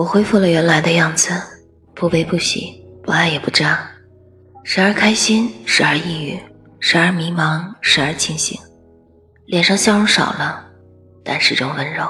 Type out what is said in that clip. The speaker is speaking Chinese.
我恢复了原来的样子不悲不喜不爱也不渣时而开心时而抑郁时而迷茫时而清醒。脸上笑容少了但始终温柔。